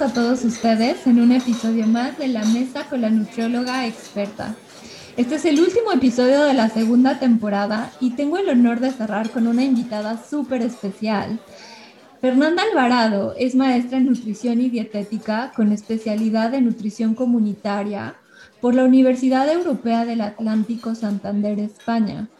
A todos ustedes en un episodio más de La Mesa con la Nutrióloga Experta. Este es el último episodio de la segunda temporada y tengo el honor de cerrar con una invitada súper especial. Fernanda Alvarado es maestra en nutrición y dietética con especialidad en nutrición comunitaria por la Universidad Europea del Atlántico Santander, España.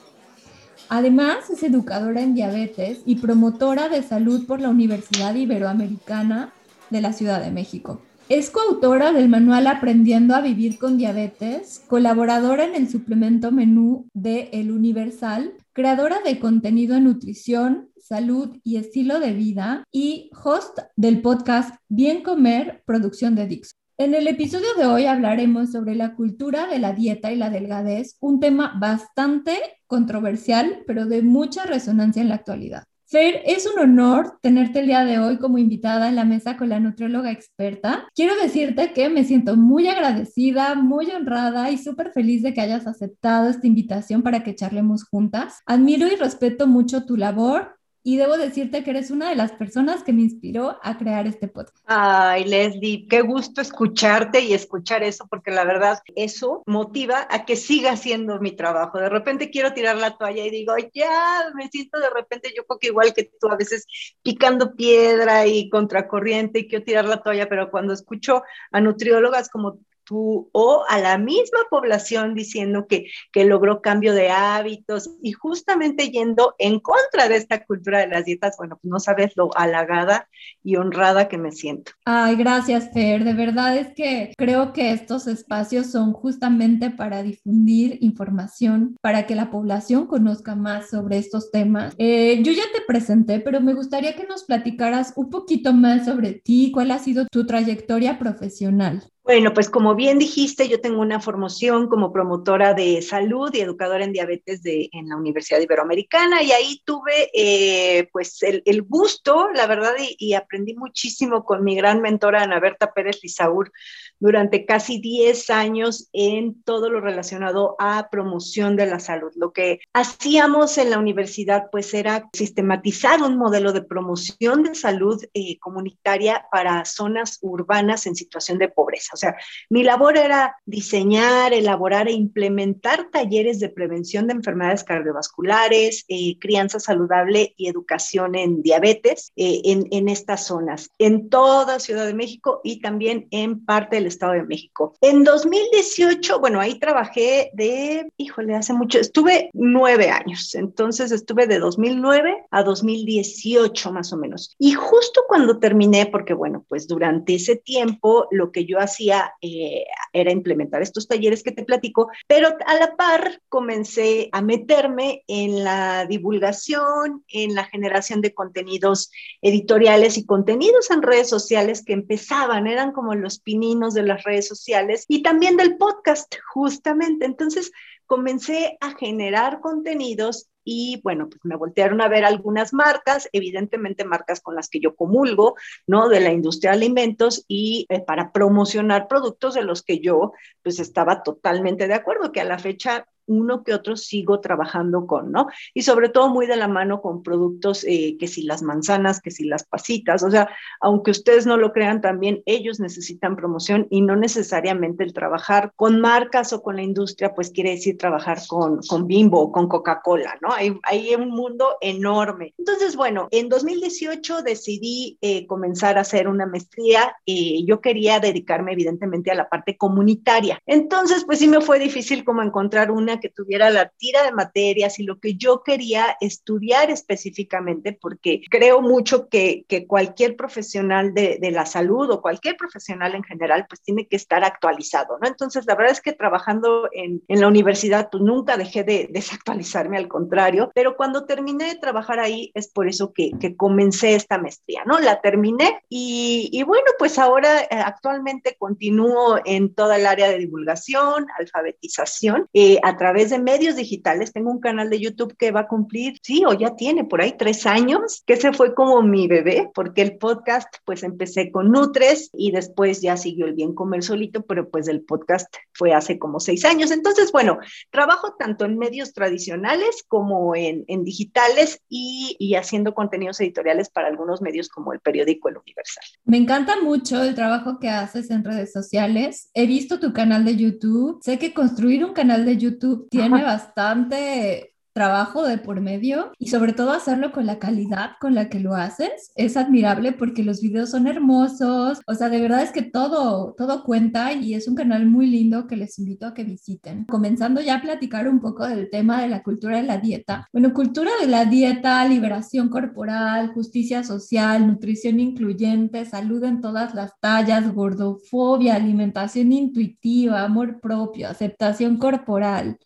Además, es educadora en diabetes y promotora de salud por la Universidad Iberoamericana de la Ciudad de México. Es coautora del manual Aprendiendo a Vivir con Diabetes, colaboradora en el suplemento menú de El Universal, creadora de contenido en nutrición, salud y estilo de vida y host del podcast Bien Comer, producción de Dixon. En el episodio de hoy hablaremos sobre la cultura de la dieta y la delgadez, un tema bastante controversial, pero de mucha resonancia en la actualidad. Fer, es un honor tenerte el día de hoy como invitada en la mesa con la nutrióloga experta. Quiero decirte que me siento muy agradecida, muy honrada y súper feliz de que hayas aceptado esta invitación para que charlemos juntas. Admiro y respeto mucho tu labor, y debo decirte que eres una de las personas que me inspiró a crear este podcast. Ay, Leslie, qué gusto escucharte y escuchar eso, porque la verdad eso motiva a que siga haciendo mi trabajo. De repente quiero tirar la toalla y digo, ya, me siento de repente, yo creo que igual que tú, a veces picando piedra y contracorriente y quiero tirar la toalla, pero cuando escucho a nutriólogas como o a la misma población diciendo que, que logró cambio de hábitos y justamente yendo en contra de esta cultura de las dietas, bueno, pues no sabes lo halagada y honrada que me siento. Ay, gracias, Fer. De verdad es que creo que estos espacios son justamente para difundir información, para que la población conozca más sobre estos temas. Eh, yo ya te presenté, pero me gustaría que nos platicaras un poquito más sobre ti, cuál ha sido tu trayectoria profesional. Bueno, pues como bien dijiste, yo tengo una formación como promotora de salud y educadora en diabetes de, en la Universidad Iberoamericana y ahí tuve eh, pues el, gusto, la verdad, y, aprendí muchísimo con mi gran mentora Ana Berta Pérez Lizaur durante casi 10 años en todo lo relacionado a promoción de la salud. Lo que hacíamos en la universidad pues era sistematizar un modelo de promoción de salud eh, comunitaria para zonas urbanas en situación de pobreza. Sea, mi labor era diseñar, elaborar e implementar talleres de prevención de enfermedades cardiovasculares, eh, crianza saludable y educación en diabetes eh, en, en estas zonas, en toda Ciudad de México y también en parte del Estado de México. En 2018, bueno, ahí trabajé de, híjole, hace mucho, estuve nueve años, entonces estuve de 2009 a 2018 más o menos. Y justo cuando terminé, porque bueno, pues durante ese tiempo lo que yo hacía eh, era implementar estos talleres que te platico, pero a la par comencé a meterme en la divulgación, en la generación de contenidos editoriales y contenidos en redes sociales que empezaban, eran como los pininos de las redes sociales y también del podcast, justamente. Entonces comencé a generar contenidos y bueno, pues me voltearon a ver algunas marcas, evidentemente marcas con las que yo comulgo, ¿no? De la industria de alimentos y eh, para promocionar productos de los que yo pues estaba totalmente de acuerdo, que a la fecha uno que otro sigo trabajando con, ¿no? Y sobre todo muy de la mano con productos eh, que si las manzanas, que si las pasitas, o sea, aunque ustedes no lo crean, también ellos necesitan promoción y no necesariamente el trabajar con marcas o con la industria, pues quiere decir trabajar con, con Bimbo con Coca-Cola, ¿no? Hay, hay, un mundo enorme. Entonces, bueno, en 2018 decidí eh, comenzar a hacer una maestría. y yo quería dedicarme evidentemente a la parte comunitaria. Entonces, pues sí me fue difícil como encontrar una que tuviera la tira de materias y lo que yo quería estudiar específicamente, porque creo mucho que, que cualquier profesional de, de, la salud o cualquier profesional en general, pues tiene que estar actualizado, ¿no? Entonces, la verdad es que trabajando en, en la universidad, pues nunca dejé de desactualizarme, al contrario, pero cuando terminé de trabajar ahí es por eso que, que comencé esta maestría, ¿no? La terminé y, y bueno, pues ahora eh, actualmente continúo en toda el área de divulgación, alfabetización, eh, a través través de medios digitales. Tengo un canal de YouTube que va a cumplir, sí, o ya tiene por ahí tres años, que ese fue como mi bebé, porque el podcast, pues empecé con Nutres y después ya siguió el bien comer solito, pero pues el podcast fue hace como seis años. Entonces, bueno, trabajo tanto en medios tradicionales como en, en digitales y, y haciendo contenidos editoriales para algunos medios como el periódico El Universal. Me encanta mucho el trabajo que haces en redes sociales. He visto tu canal de YouTube. Sé que construir un canal de YouTube tiene bastante trabajo de por medio y sobre todo hacerlo con la calidad con la que lo haces es admirable porque los videos son hermosos, o sea, de verdad es que todo, todo cuenta y es un canal muy lindo que les invito a que visiten. Comenzando ya a platicar un poco del tema de la cultura de la dieta. Bueno, cultura de la dieta, liberación corporal, justicia social, nutrición incluyente, salud en todas las tallas, gordofobia, alimentación intuitiva, amor propio, aceptación corporal,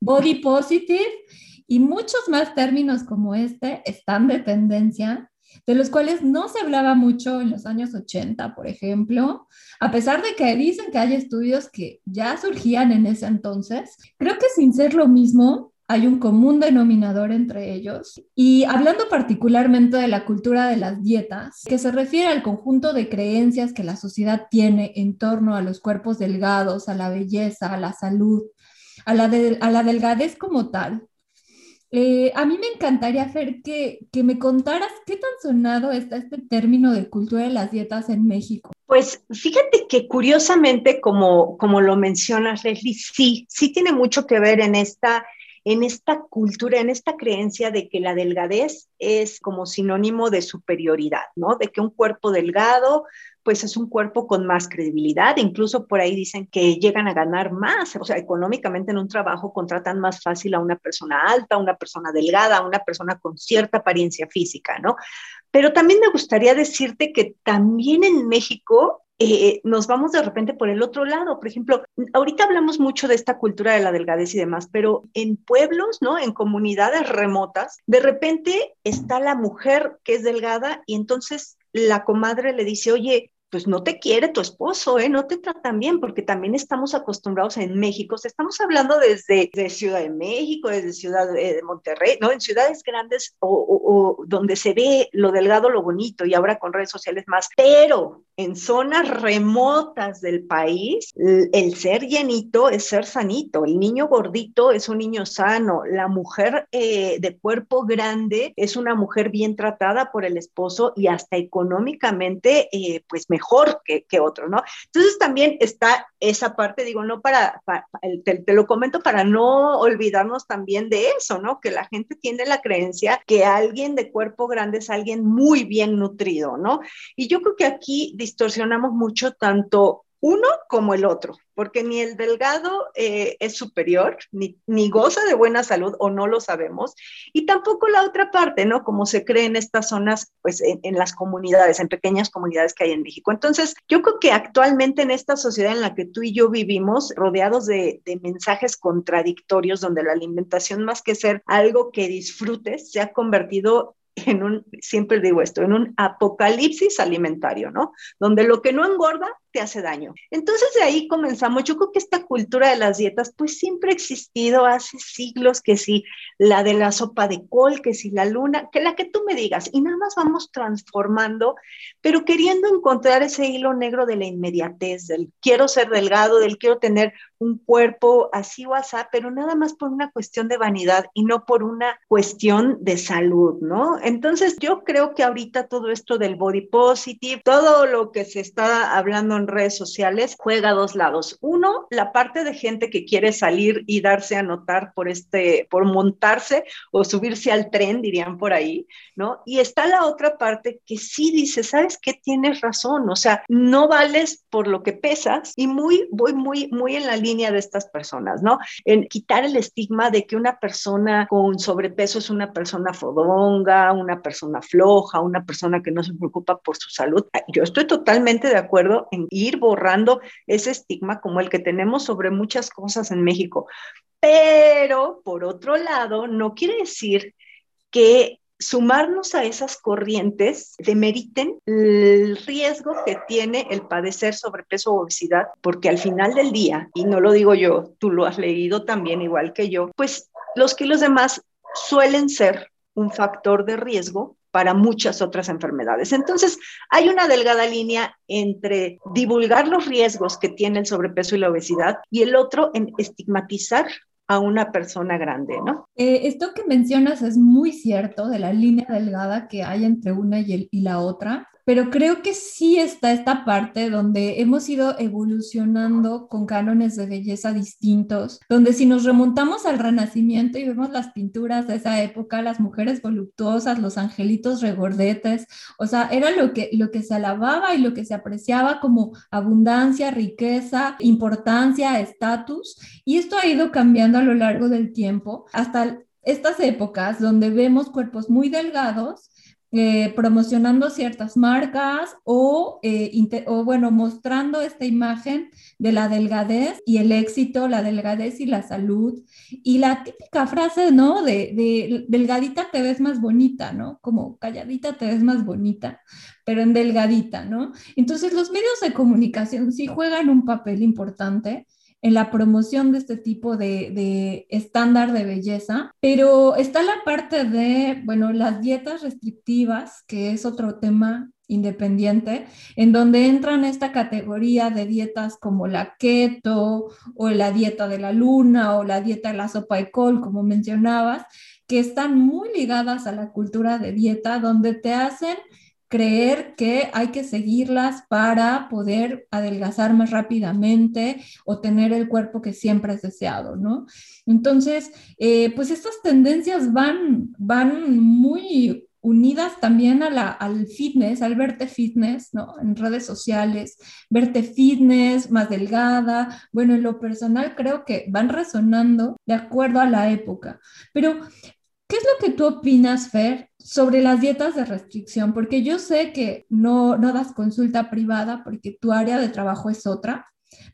body positive y muchos más términos como este están de tendencia, de los cuales no se hablaba mucho en los años 80, por ejemplo, a pesar de que dicen que hay estudios que ya surgían en ese entonces. Creo que sin ser lo mismo, hay un común denominador entre ellos. Y hablando particularmente de la cultura de las dietas, que se refiere al conjunto de creencias que la sociedad tiene en torno a los cuerpos delgados, a la belleza, a la salud, a la, a la delgadez como tal, eh, a mí me encantaría, Fer, que, que me contaras qué tan sonado está este término de cultura de las dietas en México. Pues fíjate que curiosamente, como, como lo mencionas, Leslie, sí, sí tiene mucho que ver en esta, en esta cultura, en esta creencia de que la delgadez es como sinónimo de superioridad, ¿no? De que un cuerpo delgado pues es un cuerpo con más credibilidad. Incluso por ahí dicen que llegan a ganar más, o sea, económicamente en un trabajo contratan más fácil a una persona alta, a una persona delgada, a una persona con cierta apariencia física, ¿no? Pero también me gustaría decirte que también en México eh, nos vamos de repente por el otro lado. Por ejemplo, ahorita hablamos mucho de esta cultura de la delgadez y demás, pero en pueblos, ¿no? En comunidades remotas, de repente está la mujer que es delgada y entonces la comadre le dice, oye, pues no te quiere tu esposo, ¿eh? no te tratan bien, porque también estamos acostumbrados en México, estamos hablando desde, Ciudad de México, desde Ciudad de, Monterrey, ¿no? En ciudades grandes o, donde se ve lo delgado, lo bonito, y ahora con redes sociales más, pero en zonas remotas del país, el, ser llenito es ser sanito, el niño gordito es un niño sano, la mujer eh, de cuerpo grande es una mujer bien tratada por el esposo y hasta económicamente, eh, pues mejor que, que otro, ¿no? Entonces también está esa parte, digo, no para, te, lo comento para no olvidarnos también de eso, ¿no? Que la gente tiene la creencia que alguien de cuerpo grande es alguien muy bien nutrido, ¿no? Y yo creo que aquí distorsionamos mucho tanto uno como el otro, porque ni el delgado eh, es superior, ni, goza de buena salud o no lo sabemos, y tampoco la otra parte, ¿no? Como se cree en estas zonas, pues en, las comunidades, en pequeñas comunidades que hay en México. Entonces, yo creo que actualmente en esta sociedad en la que tú y yo vivimos, rodeados de, de mensajes contradictorios, donde la alimentación más que ser algo que disfrutes, se ha convertido en un, siempre digo esto, en un apocalipsis alimentario, ¿no? Donde lo que no engorda te hace daño. Entonces de ahí comenzamos. Yo creo que esta cultura de las dietas, pues siempre ha existido hace siglos, que si la de la sopa de col, que si la luna, que la que tú me digas, y nada más vamos transformando, pero queriendo encontrar ese hilo negro de la inmediatez, del quiero ser delgado, del quiero tener un cuerpo así o así, pero nada más por una cuestión de vanidad y no por una cuestión de salud, ¿no? Entonces yo creo que ahorita todo esto del body positive, todo lo que se está hablando en redes sociales, juega a dos lados. Uno, la parte de gente que quiere salir y darse a notar por este, por montarse o subirse al tren, dirían por ahí, ¿no? Y está la otra parte que sí dice, ¿sabes qué? Tienes razón, o sea, no vales por lo que pesas y muy, voy muy, muy en la línea de estas personas, ¿no? En quitar el estigma de que una persona con sobrepeso es una persona fodonga, una persona floja, una persona que no se preocupa por su salud. Yo estoy totalmente de acuerdo en ir borrando ese estigma como el que tenemos sobre muchas cosas en México. Pero, por otro lado, no quiere decir que sumarnos a esas corrientes demeriten el riesgo que tiene el padecer sobrepeso o obesidad, porque al final del día, y no lo digo yo, tú lo has leído también igual que yo, pues los kilos de más suelen ser un factor de riesgo para muchas otras enfermedades. Entonces, hay una delgada línea entre divulgar los riesgos que tiene el sobrepeso y la obesidad y el otro en estigmatizar a una persona grande, ¿no? Eh, esto que mencionas es muy cierto de la línea delgada que hay entre una y, y la otra pero creo que sí está esta parte donde hemos ido evolucionando con cánones de belleza distintos, donde si nos remontamos al Renacimiento y vemos las pinturas de esa época, las mujeres voluptuosas, los angelitos regordetes, o sea, era lo que, lo que se alababa y lo que se apreciaba como abundancia, riqueza, importancia, estatus, y esto ha ido cambiando a lo largo del tiempo hasta estas épocas donde vemos cuerpos muy delgados eh, promocionando ciertas marcas o, eh, o, bueno, mostrando esta imagen de la delgadez y el éxito, la delgadez y la salud. Y la típica frase, ¿no? De, de delgadita te ves más bonita, ¿no? Como calladita te ves más bonita, pero en delgadita, ¿no? Entonces los medios de comunicación sí juegan un papel importante en la promoción de este tipo de, estándar de belleza, pero está la parte de, bueno, las dietas restrictivas, que es otro tema independiente, en donde entran esta categoría de dietas como la keto o la dieta de la luna o la dieta de la sopa de col, como mencionabas, que están muy ligadas a la cultura de dieta, donde te hacen creer que hay que seguirlas para poder adelgazar más rápidamente o tener el cuerpo que siempre has deseado, ¿no? Entonces, eh, pues estas tendencias van, van muy unidas también a la, al fitness, al verte fitness, ¿no? En redes sociales, verte fitness, más delgada. Bueno, en lo personal creo que van resonando de acuerdo a la época. Pero ¿Qué es lo que tú opinas, Fer, sobre las dietas de restricción? Porque yo sé que no, no das consulta privada porque tu área de trabajo es otra,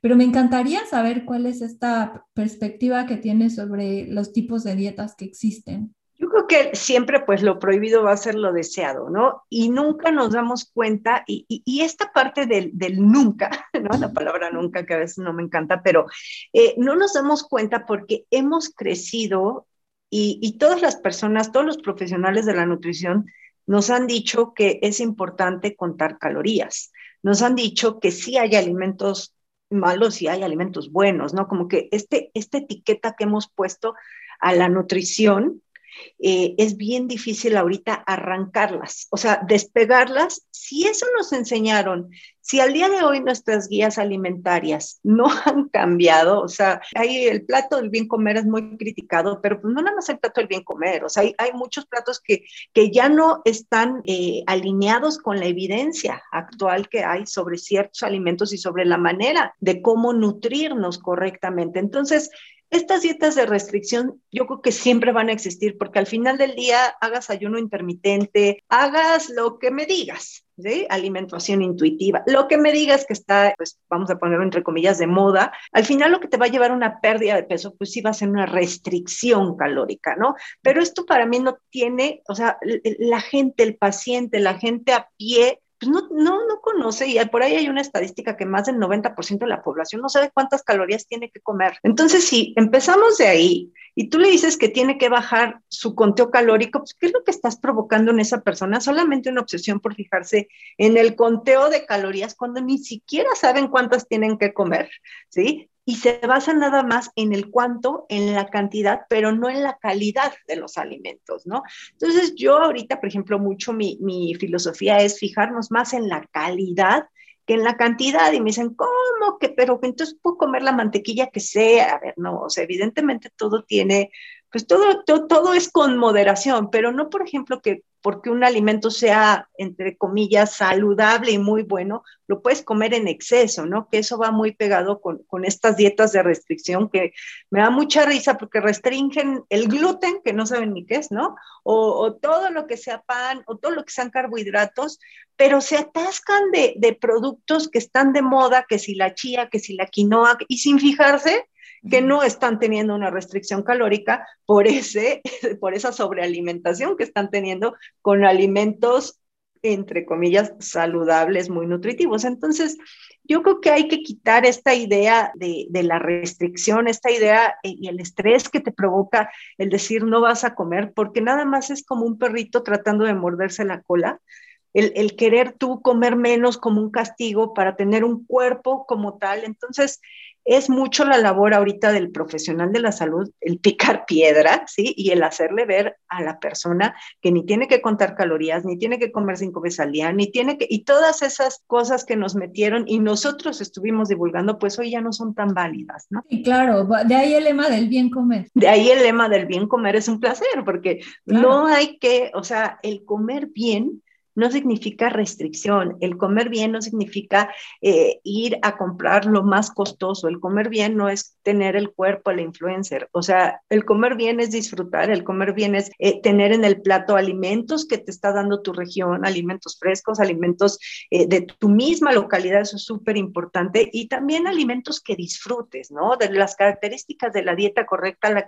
pero me encantaría saber cuál es esta perspectiva que tienes sobre los tipos de dietas que existen. Yo creo que siempre pues lo prohibido va a ser lo deseado, ¿no? Y nunca nos damos cuenta, y, y, esta parte del, del, nunca, ¿no? La palabra nunca que a veces no me encanta, pero eh, no nos damos cuenta porque hemos crecido y, todas las personas, todos los profesionales de la nutrición nos han dicho que es importante contar calorías. Nos han dicho que sí hay alimentos malos y hay alimentos buenos, ¿no? Como que este, esta etiqueta que hemos puesto a la nutrición eh, es bien difícil ahorita arrancarlas, o sea, despegarlas. Si eso nos enseñaron, si al día de hoy nuestras guías alimentarias no han cambiado, o sea, ahí el plato del bien comer es muy criticado, pero pues no nada más el plato del bien comer, o sea, hay, hay muchos platos que, que ya no están eh, alineados con la evidencia actual que hay sobre ciertos alimentos y sobre la manera de cómo nutrirnos correctamente. Entonces, estas dietas de restricción yo creo que siempre van a existir porque al final del día hagas ayuno intermitente, hagas lo que me digas, ¿sí? Alimentación intuitiva, lo que me digas que está, pues vamos a ponerlo entre comillas, de moda, al final lo que te va a llevar a una pérdida de peso, pues sí va a ser una restricción calórica, ¿no? Pero esto para mí no tiene, o sea, la gente, el paciente, la gente a pie, pues no, no, no conoce y por ahí hay una estadística que más del 90% de la población no sabe cuántas calorías tiene que comer. Entonces, si empezamos de ahí y tú le dices que tiene que bajar su conteo calórico, pues ¿qué es lo que estás provocando en esa persona? Solamente una obsesión por fijarse en el conteo de calorías cuando ni siquiera saben cuántas tienen que comer, ¿sí? Y se basa nada más en el cuánto, en la cantidad, pero no en la calidad de los alimentos, ¿no? Entonces yo ahorita, por ejemplo, mucho mi, mi filosofía es fijarnos más en la calidad que en la cantidad y me dicen, ¿cómo que? Pero entonces puedo comer la mantequilla que sea. A ver, no, o sea, evidentemente todo tiene pues todo, todo, es con moderación, pero no, por ejemplo, que porque un alimento sea, entre comillas, saludable y muy bueno, lo puedes comer en exceso, ¿no? Que eso va muy pegado con, con estas dietas de restricción que me da mucha risa porque restringen el gluten, que no saben ni qué es, ¿no? O, o todo lo que sea pan, o todo lo que sean carbohidratos, pero se atascan de, de productos que están de moda, que si la chía, que si la quinoa, y sin fijarse que no están teniendo una restricción calórica por, ese, por esa sobrealimentación que están teniendo con alimentos entre comillas, saludables, muy nutritivos. Entonces, yo creo que hay que quitar esta idea de, la restricción, esta idea y el estrés que te provoca el decir no vas a comer, porque nada más es como un perrito tratando de morderse la cola. El, el, querer tú comer menos como un castigo para tener un cuerpo como tal. Entonces, es mucho la labor ahorita del profesional de la salud, el picar piedra, ¿sí? Y el hacerle ver a la persona que ni tiene que contar calorías, ni tiene que comer cinco veces al día, ni tiene que, y todas esas cosas que nos metieron y nosotros estuvimos divulgando, pues hoy ya no son tan válidas, ¿no? Y claro, de ahí el lema del bien comer. De ahí el lema del bien comer es un placer, porque no hay que, o sea, el comer bien no significa restricción. El comer bien no significa eh, ir a comprar lo más costoso. El comer bien no es tener el cuerpo la influencer. O sea, el comer bien es disfrutar, el comer bien es eh, tener en el plato alimentos que te está dando tu región, alimentos frescos, alimentos eh, de tu misma localidad, eso es súper importante, y también alimentos que disfrutes, ¿no? De las características de la dieta correcta,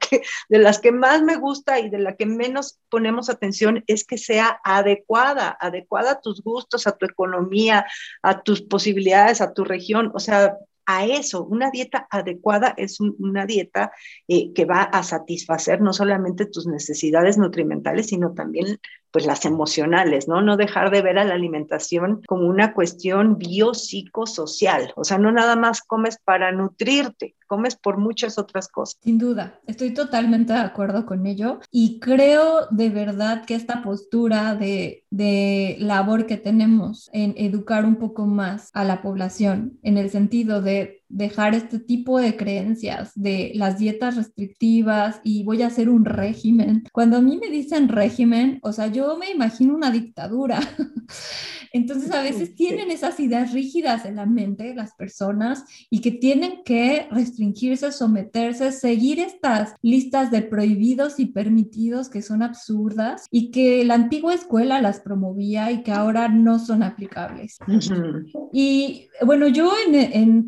de las que más me gusta y de la que menos ponemos atención es que sea adecuada, adecuada adecuada a tus gustos, a tu economía, a tus posibilidades, a tu región. O sea, a eso. Una dieta adecuada es una dieta eh, que va a satisfacer no solamente tus necesidades nutrimentales, sino también pues las emocionales, ¿no? No dejar de ver a la alimentación como una cuestión biopsicosocial, o sea, no nada más comes para nutrirte, comes por muchas otras cosas. Sin duda, estoy totalmente de acuerdo con ello y creo de verdad que esta postura de, de labor que tenemos en educar un poco más a la población, en el sentido de dejar este tipo de creencias de las dietas restrictivas y voy a hacer un régimen. Cuando a mí me dicen régimen, o sea, yo me imagino una dictadura. Entonces a veces tienen esas ideas rígidas en la mente las personas y que tienen que restringirse, someterse, seguir estas listas de prohibidos y permitidos que son absurdas y que la antigua escuela las promovía y que ahora no son aplicables. Y bueno, yo en, en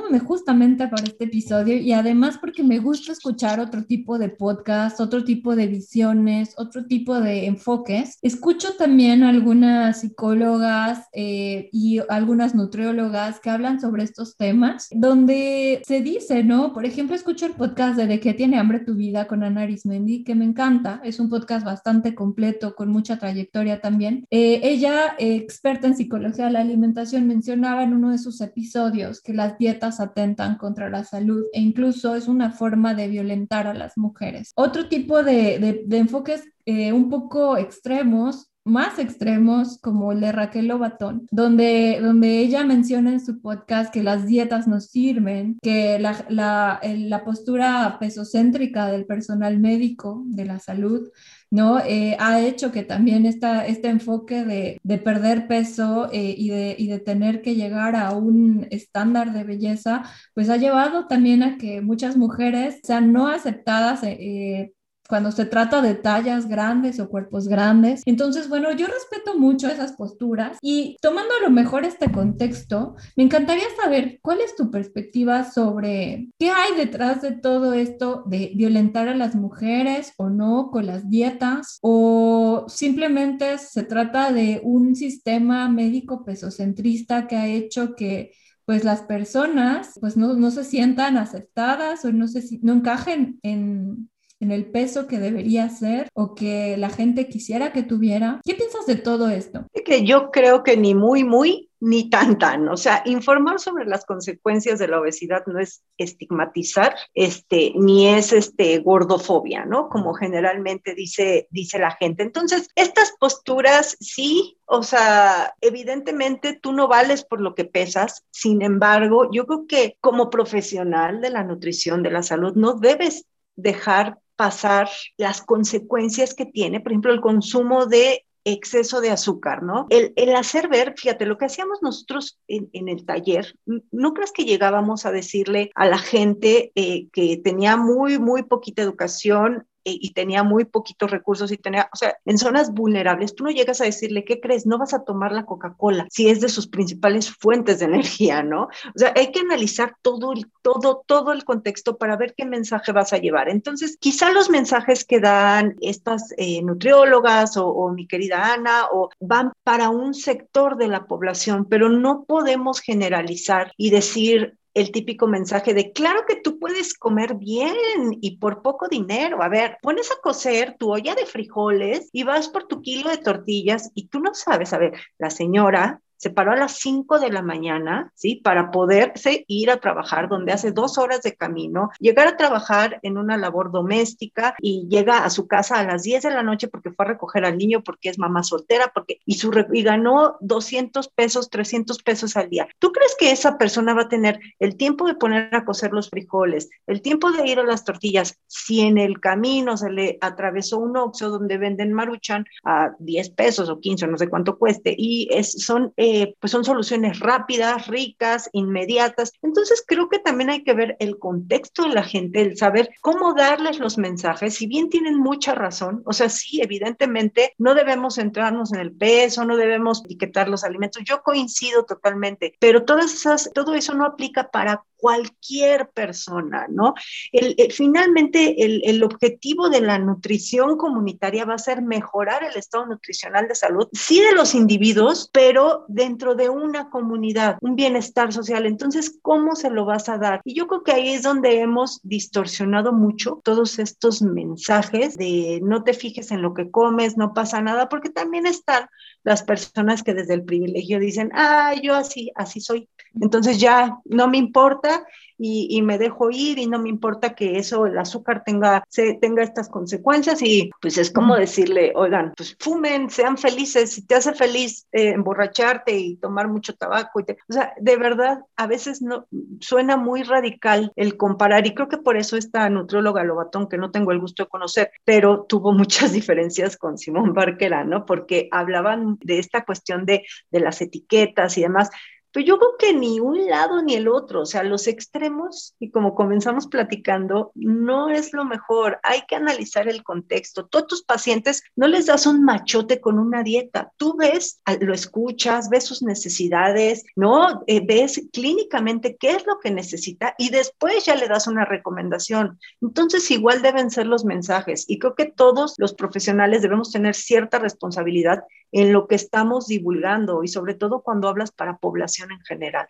preparándome justamente para este episodio y además porque me gusta escuchar otro tipo de podcast, otro tipo de visiones, otro tipo de enfoques, escucho también algunas psicólogas eh, y algunas nutriólogas que hablan sobre estos temas, donde se dice, ¿no? Por ejemplo, escucho el podcast de De qué tiene hambre tu vida con Ana Arismendi, que me encanta, es un podcast bastante completo, con mucha trayectoria también. Eh, ella, experta en psicología de la alimentación, mencionaba en uno de sus episodios que las dietas atentan contra la salud e incluso es una forma de violentar a las mujeres. Otro tipo de, de, enfoques eh, un poco extremos más extremos como el de Raquel Lobatón, donde, donde ella menciona en su podcast que las dietas no sirven, que la, la, la postura pesocéntrica del personal médico de la salud ¿no? Eh, ha hecho que también esta, este enfoque de, de perder peso eh, y, de, y, de, tener que llegar a un estándar de belleza, pues ha llevado también a que muchas mujeres sean no aceptadas eh, cuando se trata de tallas grandes o cuerpos grandes. Entonces, bueno, yo respeto mucho esas posturas y tomando a lo mejor este contexto, me encantaría saber cuál es tu perspectiva sobre qué hay detrás de todo esto de violentar a las mujeres o no con las dietas o simplemente se trata de un sistema médico pesocentrista que ha hecho que pues las personas pues no, no se sientan aceptadas o no, se, no encajen en, en el peso que debería ser o que la gente quisiera que tuviera. ¿Qué piensas de todo esto? Que yo creo que ni muy, muy, ni tan, tan. O sea, informar sobre las consecuencias de la obesidad no es estigmatizar, este, ni es este, gordofobia, ¿no? Como generalmente dice, dice la gente. Entonces, estas posturas sí, o sea, evidentemente tú no vales por lo que pesas, sin embargo, yo creo que como profesional de la nutrición, de la salud, no debes dejar pasar las consecuencias que tiene, por ejemplo, el consumo de exceso de azúcar, ¿no? El, hacer ver, fíjate, lo que hacíamos nosotros en, el taller, no creas que llegábamos a decirle a la gente eh, que tenía muy, muy poquita educación, y tenía muy poquitos recursos y tenía, o sea, en zonas vulnerables, tú no llegas a decirle, ¿qué crees? No vas a tomar la Coca-Cola si es de sus principales fuentes de energía, ¿no? O sea, hay que analizar todo el, todo, todo el contexto para ver qué mensaje vas a llevar. Entonces, quizá los mensajes que dan estas eh, nutriólogas o, o mi querida Ana o van para un sector de la población, pero no podemos generalizar y decir, el típico mensaje de, claro que tú puedes comer bien y por poco dinero. A ver, pones a cocer tu olla de frijoles y vas por tu kilo de tortillas y tú no sabes, a ver, la señora se paró a las 5 de la mañana, ¿sí? Para poderse ir a trabajar, donde hace dos horas de camino, llegar a trabajar en una labor doméstica y llega a su casa a las 10 de la noche porque fue a recoger al niño, porque es mamá soltera, porque, y, su, y ganó 200 pesos, 300 pesos al día. ¿Tú crees que esa persona va a tener el tiempo de poner a cocer los frijoles, el tiempo de ir a las tortillas, si en el camino se le atravesó un oxo donde venden maruchan a 10 pesos o 15, no sé cuánto cueste, y es, son... eh, pues son soluciones rápidas, ricas, inmediatas. Entonces creo que también hay que ver el contexto de la gente, el saber cómo darles los mensajes, si bien tienen mucha razón, o sea, sí, evidentemente no debemos centrarnos en el peso, no debemos etiquetar los alimentos, yo coincido totalmente, pero todas esas, todo eso no aplica para cualquier persona, ¿no? El, finalmente, el, el, objetivo de la nutrición comunitaria va a ser mejorar el estado nutricional de salud, sí de los individuos, pero dentro de una comunidad, un bienestar social. Entonces, ¿cómo se lo vas a dar? Y yo creo que ahí es donde hemos distorsionado mucho todos estos mensajes de no te fijes en lo que comes, no pasa nada, porque también están las personas que desde el privilegio dicen, ah, yo así, así soy. Entonces ya no me importa y, me dejo ir y no me importa que eso, el azúcar tenga, se, tenga estas consecuencias y pues es como decirle, oigan, pues fumen, sean felices, si te hace feliz eh, emborracharte y tomar mucho tabaco. Y o sea, de verdad, a veces no suena muy radical el comparar y creo que por eso esta nutrióloga Lobatón, que no tengo el gusto de conocer, pero tuvo muchas diferencias con Simón Barquera, ¿no? Porque hablaban de esta cuestión de, de las etiquetas y demás pues yo creo que ni un lado ni el otro, o sea, los extremos, y como comenzamos platicando, no es lo mejor. Hay que analizar el contexto. Todos tus pacientes no les das un machote con una dieta. Tú ves, lo escuchas, ves sus necesidades, ¿no? Eh, ves clínicamente qué es lo que necesita y después ya le das una recomendación. Entonces, igual deben ser los mensajes. Y creo que todos los profesionales debemos tener cierta responsabilidad en lo que estamos divulgando y sobre todo cuando hablas para población en general.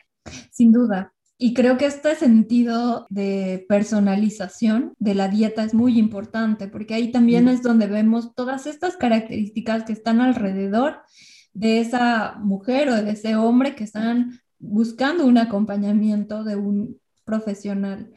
Sin duda. Y creo que este sentido de personalización de la dieta es muy importante porque ahí también es donde vemos todas estas características que están alrededor de esa mujer o de ese hombre que están buscando un acompañamiento de un profesional.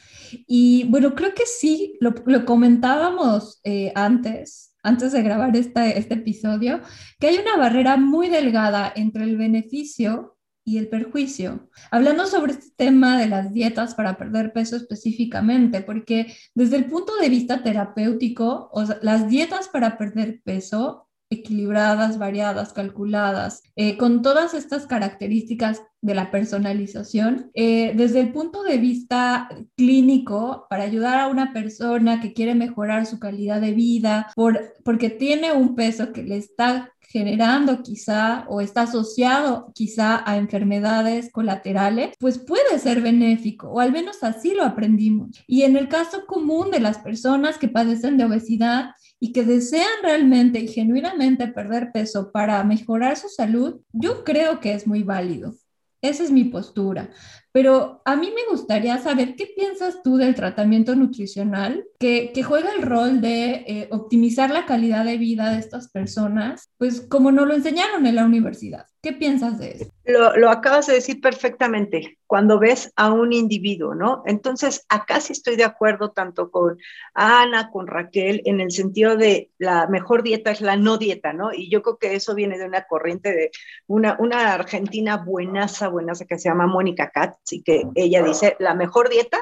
Y bueno, creo que sí, lo, comentábamos eh, antes, antes de grabar este episodio, que hay una barrera muy delgada entre el beneficio y el perjuicio. Hablando sobre este tema de las dietas para perder peso específicamente, porque desde el punto de vista terapéutico, las dietas para perder peso equilibradas, variadas, calculadas, eh, con todas estas características de la personalización, eh, desde el punto de vista clínico, para ayudar a una persona que quiere mejorar su calidad de vida, por, porque tiene un peso que le está generando quizá o está asociado quizá a enfermedades colaterales, pues puede ser benéfico, o al menos así lo aprendimos. Y en el caso común de las personas que padecen de obesidad, y que desean realmente y genuinamente perder peso para mejorar su salud, yo creo que es muy válido. Esa es mi postura. Pero a mí me gustaría saber qué piensas tú del tratamiento nutricional que, juega el rol de eh, optimizar la calidad de vida de estas personas, pues como nos lo enseñaron en la universidad. ¿Qué piensas de eso? Lo, lo, acabas de decir perfectamente, cuando ves a un individuo, ¿no? Entonces, acá sí estoy de acuerdo tanto con Ana, con Raquel, en el sentido de la mejor dieta es la no dieta, ¿no? Y yo creo que eso viene de una corriente de una, una argentina buenaza, buenaza que se llama Mónica Katz, y que ella dice, la mejor dieta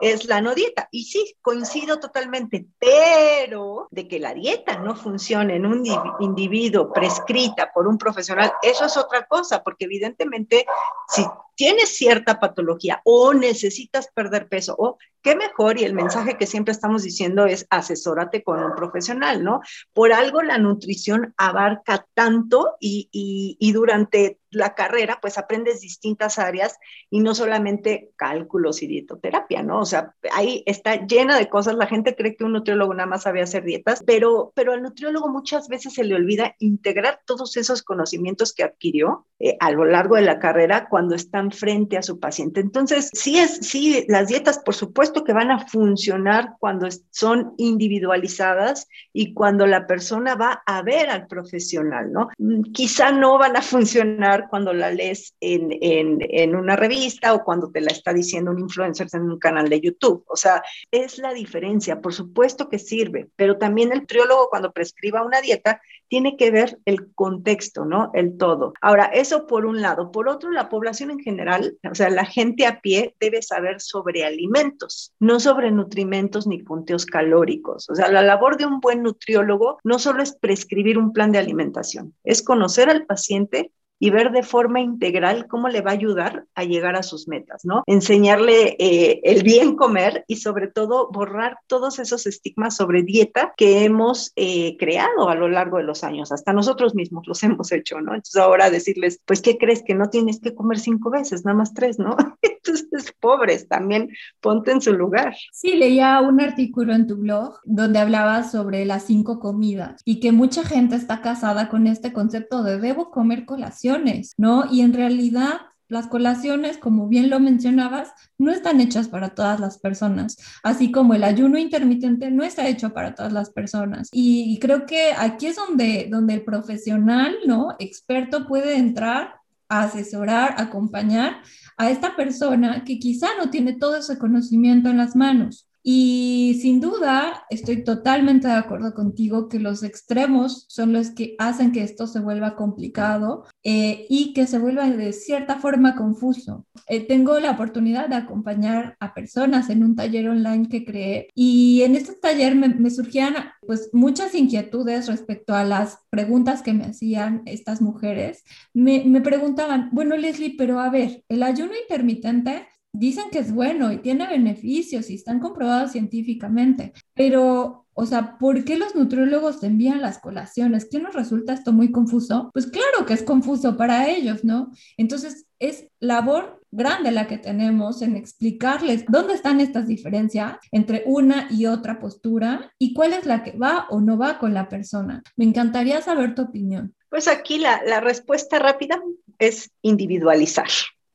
es la no dieta. Y sí, coincido totalmente, pero de que la dieta no funcione en un individuo prescrita por un profesional, eso es otra cosa, porque evidentemente si tienes cierta patología o necesitas perder peso o qué mejor y el mensaje que siempre estamos diciendo es asesórate con un profesional, ¿no? Por algo la nutrición abarca tanto y, y, y durante la carrera, pues aprendes distintas áreas y no solamente cálculos y dietoterapia, ¿no? O sea, ahí está llena de cosas. La gente cree que un nutriólogo nada más sabe hacer dietas, pero, pero al nutriólogo muchas veces se le olvida integrar todos esos conocimientos que adquirió eh, a lo largo de la carrera cuando están frente a su paciente. Entonces, sí es, sí, las dietas, por supuesto que van a funcionar cuando son individualizadas y cuando la persona va a ver al profesional, ¿no? Mm, quizá no van a funcionar cuando la lees en, en, en, una revista o cuando te la está diciendo un influencer en un canal de YouTube. O sea, es la diferencia. Por supuesto que sirve, pero también el triólogo cuando prescriba una dieta tiene que ver el contexto, ¿no? El todo. Ahora, eso por un lado. Por otro, la población en general, o sea, la gente a pie debe saber sobre alimentos, no sobre nutrimentos ni punteos calóricos. O sea, la labor de un buen nutriólogo no solo es prescribir un plan de alimentación, es conocer al paciente y ver de forma integral cómo le va a ayudar a llegar a sus metas, ¿no? Enseñarle eh, el bien comer y sobre todo borrar todos esos estigmas sobre dieta que hemos eh, creado a lo largo de los años, hasta nosotros mismos los hemos hecho, ¿no? Entonces ahora decirles, pues, ¿qué crees que no tienes que comer cinco veces, nada más tres, ¿no? Entonces, pobres, también ponte en su lugar. Sí, leía un artículo en tu blog donde hablabas sobre las cinco comidas y que mucha gente está casada con este concepto de debo comer colación ¿no? Y en realidad las colaciones, como bien lo mencionabas, no están hechas para todas las personas, así como el ayuno intermitente no está hecho para todas las personas. Y, creo que aquí es donde, donde el profesional, ¿no? Experto puede entrar a asesorar, acompañar a esta persona que quizá no tiene todo ese conocimiento en las manos. Y sin duda, estoy totalmente de acuerdo contigo que los extremos son los que hacen que esto se vuelva complicado eh, y que se vuelva de cierta forma confuso. Eh, tengo la oportunidad de acompañar a personas en un taller online que creé y en este taller me, surgían pues muchas inquietudes respecto a las preguntas que me hacían estas mujeres. Me, me preguntaban, bueno Leslie, pero a ver, el ayuno intermitente dicen que es bueno y tiene beneficios y están comprobados científicamente, pero, o sea, ¿por qué los nutriólogos te envían las colaciones? ¿Qué nos resulta esto muy confuso? Pues claro que es confuso para ellos, ¿no? Entonces, es labor grande la que tenemos en explicarles dónde están estas diferencias entre una y otra postura y cuál es la que va o no va con la persona. Me encantaría saber tu opinión. Pues aquí la, la respuesta rápida es individualizar.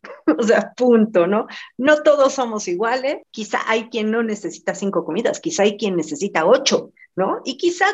o sea, punto, ¿no? No todos somos iguales, quizá hay quien no necesita cinco comidas, quizá hay quien necesita ocho, ¿no? Y quizá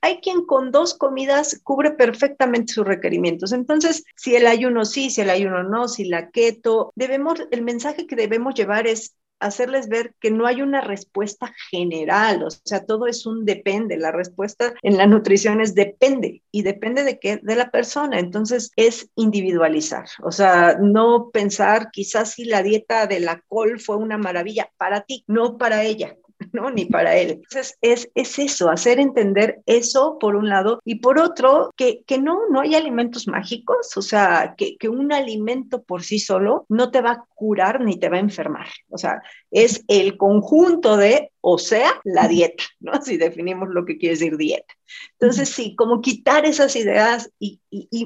hay quien con dos comidas cubre perfectamente sus requerimientos. Entonces, si el ayuno sí, si el ayuno no, si la keto, debemos, el mensaje que debemos llevar es hacerles ver que no hay una respuesta general, o sea, todo es un depende, la respuesta en la nutrición es depende y depende de qué, de la persona, entonces es individualizar, o sea, no pensar quizás si la dieta de la col fue una maravilla para ti, no para ella, ¿no? Ni para él. Entonces, es, es eso, hacer entender eso por un lado y por otro, que, que no, no hay alimentos mágicos, o sea, que, que un alimento por sí solo no te va a curar ni te va a enfermar. O sea, es el conjunto de o sea, la dieta, ¿no? Si definimos lo que quiere decir dieta. Entonces, sí, como quitar esas ideas y,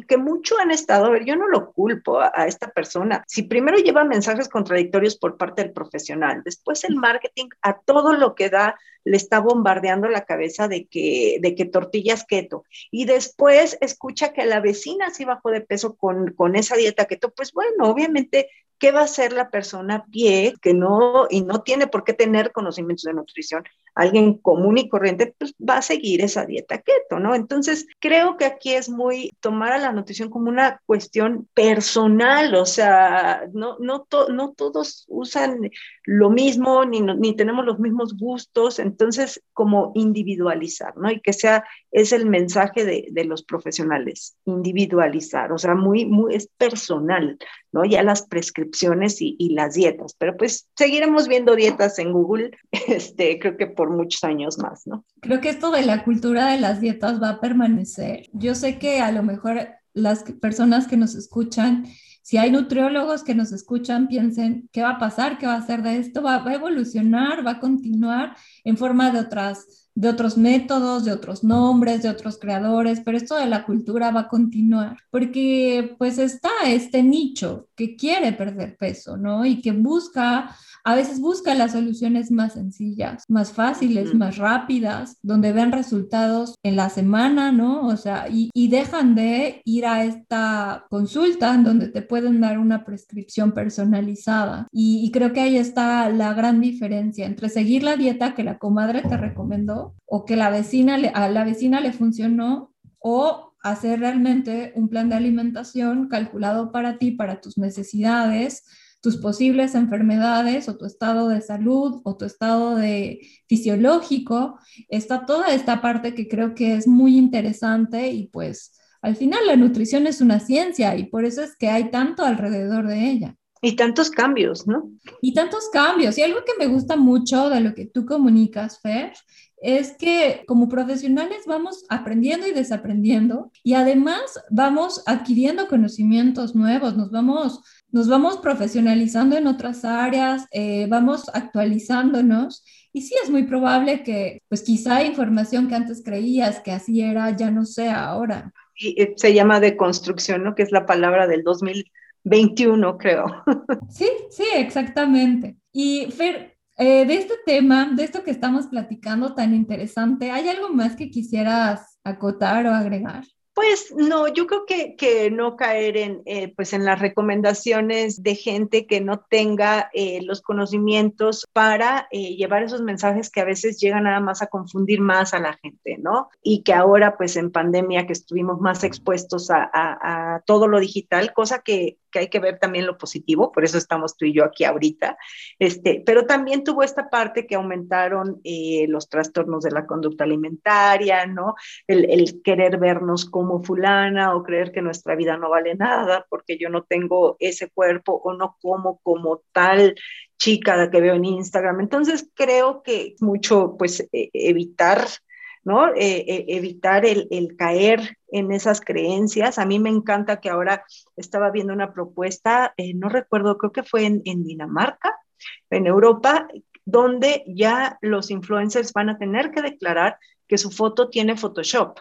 que mucho han estado, a ver, yo no lo culpo a, a, esta persona. Si primero lleva mensajes contradictorios por parte del profesional, después el marketing a todo lo que da le está bombardeando la cabeza de que, de que tortillas keto. Y después escucha que la vecina sí bajó de peso con, con esa dieta keto. Pues bueno, obviamente ¿qué va a hacer la persona a pie que no, y no tiene por qué tener conocimientos de nutrición? Alguien común y corriente, pues va a seguir esa dieta keto, ¿no? Entonces, creo que aquí es muy tomar a la nutrición como una cuestión personal, o sea, no, no, no todos usan lo mismo, ni, ni tenemos los mismos gustos, entonces, como individualizar, ¿no? Y que sea, es el mensaje de, de los profesionales, individualizar, o sea, muy, muy, es personal, Ya las prescripciones y, las dietas, pero pues seguiremos viendo dietas en Google, este, creo que por muchos años más, ¿no? Creo que esto de la cultura de las dietas va a permanecer. Yo sé que a lo mejor las personas que nos escuchan si hay nutriólogos que nos escuchan, piensen, ¿qué va a pasar? ¿Qué va a hacer de esto? ¿Va, va a evolucionar? ¿Va a continuar en forma de otras de otros métodos, de otros nombres, de otros creadores, pero esto de la cultura va a continuar, porque pues está este nicho que quiere perder peso, ¿no? Y que busca, a veces busca las soluciones más sencillas, más fáciles, más rápidas, donde ven resultados en la semana, ¿no? O sea, y, dejan de ir a esta consulta en donde te pueden dar una prescripción personalizada. Y, y creo que ahí está la gran diferencia entre seguir la dieta que la comadre te recomendó o que la vecina a la vecina le funcionó o hacer realmente un plan de alimentación calculado para ti, para tus necesidades, tus posibles enfermedades o tu estado de salud o tu estado de fisiológico. Está toda esta parte que creo que es muy interesante y pues al final la nutrición es una ciencia y por eso es que hay tanto alrededor de ella. Y tantos cambios, ¿no? Y tantos cambios. Y algo que me gusta mucho de lo que tú comunicas, Fer, es que como profesionales vamos aprendiendo y desaprendiendo y además vamos adquiriendo conocimientos nuevos, nos vamos, nos vamos profesionalizando en otras áreas, eh, vamos actualizándonos y sí es muy probable que pues quizá información que antes creías que así era ya no sea ahora. Y eh, se llama deconstrucción, ¿no? Que es la palabra del 2021, creo. Sí, sí, exactamente. Y Fer, eh, de este tema, de esto que estamos platicando tan interesante, ¿hay algo más que quisieras acotar o agregar? Pues no, yo creo que, que no caer en, eh, pues en las recomendaciones de gente que no tenga eh, los conocimientos para llevar esos mensajes que a veces llegan nada más a confundir más a la gente, ¿no? Y que ahora, pues en pandemia, que estuvimos más expuestos a, a todo lo digital, cosa que, hay que ver también lo positivo, por eso estamos tú y yo aquí ahorita, este, pero también tuvo esta parte que aumentaron eh, los trastornos de la conducta alimentaria, ¿no? El, el, querer vernos como fulana o creer que nuestra vida no vale nada porque yo no tengo ese cuerpo o no como como tal chica que veo en Instagram. Entonces creo que mucho pues e, evitar ¿no? Eh, eh, evitar el, caer en esas creencias. A mí me encanta que ahora estaba viendo una propuesta, eh, no recuerdo, creo que fue en, en, Dinamarca, en Europa, donde ya los influencers van a tener que declarar que su foto tiene Photoshop.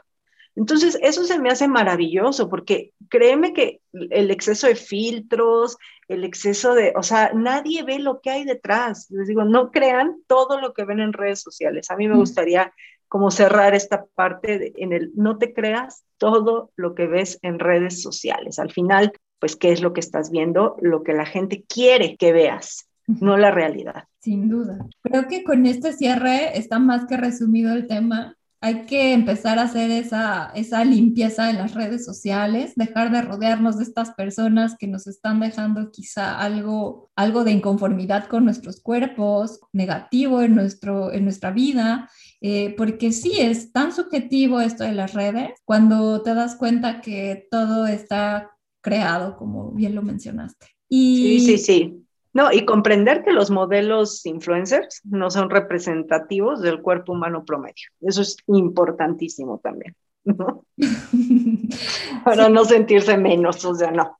Entonces, eso se me hace maravilloso porque créeme que el exceso de filtros, el exceso de, o sea, nadie ve lo que hay detrás. Les digo, no crean todo lo que ven en redes sociales. A mí me gustaría como cerrar esta parte en el no te creas todo lo que ves en redes sociales. Al final, pues, ¿qué es lo que estás viendo? Lo que la gente quiere que veas, no la realidad. Sin duda. Creo que con este cierre está más que resumido el tema hay que empezar a hacer esa, esa limpieza en las redes sociales, dejar de rodearnos de estas personas que nos están dejando quizá algo, algo de inconformidad con nuestros cuerpos, negativo en, nuestro, en nuestra vida, eh, porque sí es tan subjetivo esto de las redes cuando te das cuenta que todo está creado, como bien lo mencionaste. Sí, sí, sí. No, y comprender que los modelos influencers no son representativos del cuerpo humano promedio. Eso es importantísimo también, ¿no? Para no sentirse menos, o sea, no.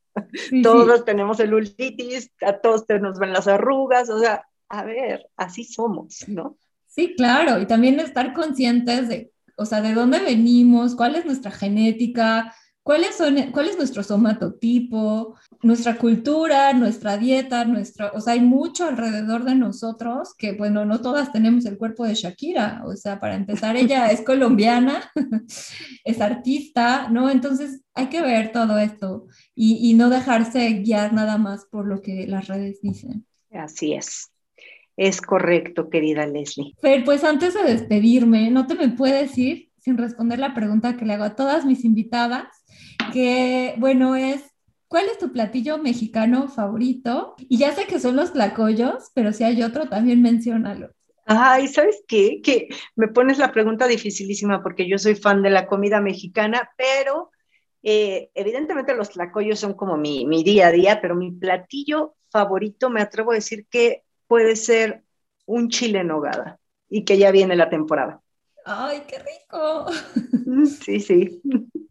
todos tenemos el celulitis, a todos nos ven las arrugas, o sea, a ver, así somos, ¿no? Sí, claro, y también estar conscientes de, o sea, de dónde venimos, cuál es nuestra genética, ¿Cuáles son, ¿Cuál es nuestro somatotipo, nuestra cultura, nuestra dieta, nuestra, o sea, hay mucho alrededor de nosotros que, bueno, no todas tenemos el cuerpo de Shakira, o sea, para empezar, ella es colombiana, es artista, ¿no? Entonces hay que ver todo esto y, y no dejarse guiar nada más por lo que las redes dicen. Así es. Es correcto, querida Leslie. Fer, pues antes de despedirme, no te me puedes ir sin responder la pregunta que le hago a todas mis invitadas que bueno, es ¿Cuál es tu platillo mexicano favorito? Y ya sé que son los tlacoyos, pero si hay otro, también menciónalo. Ay, ¿sabes qué? Que me pones la pregunta dificilísima porque yo soy fan de la comida mexicana, pero Eh, evidentemente los tlacoyos son como mi, mi día a día, pero mi platillo favorito, me atrevo a decir que puede ser un chile en nogada y que ya viene la temporada. ¡Ay, qué rico! Sí, sí.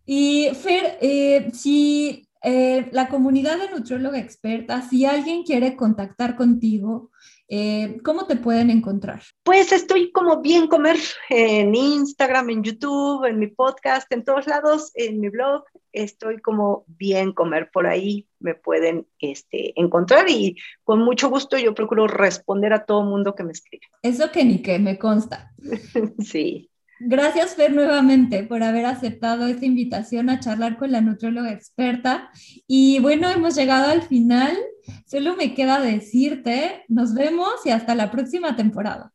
Y Fer, eh, si eh, la comunidad de nutrióloga experta, si alguien quiere contactar contigo, eh, ¿cómo te pueden encontrar? Pues estoy como bien comer en Instagram, en YouTube, en mi podcast, en todos lados, en mi blog. Estoy como bien comer por ahí. Me pueden este, encontrar y con mucho gusto yo procuro responder a todo mundo que me escribe. Eso que ni que me consta. sí. Gracias, Fer, nuevamente por haber aceptado esta invitación a charlar con la nutrióloga experta. Y bueno, hemos llegado al final. Solo me queda decirte, nos vemos y hasta la próxima temporada.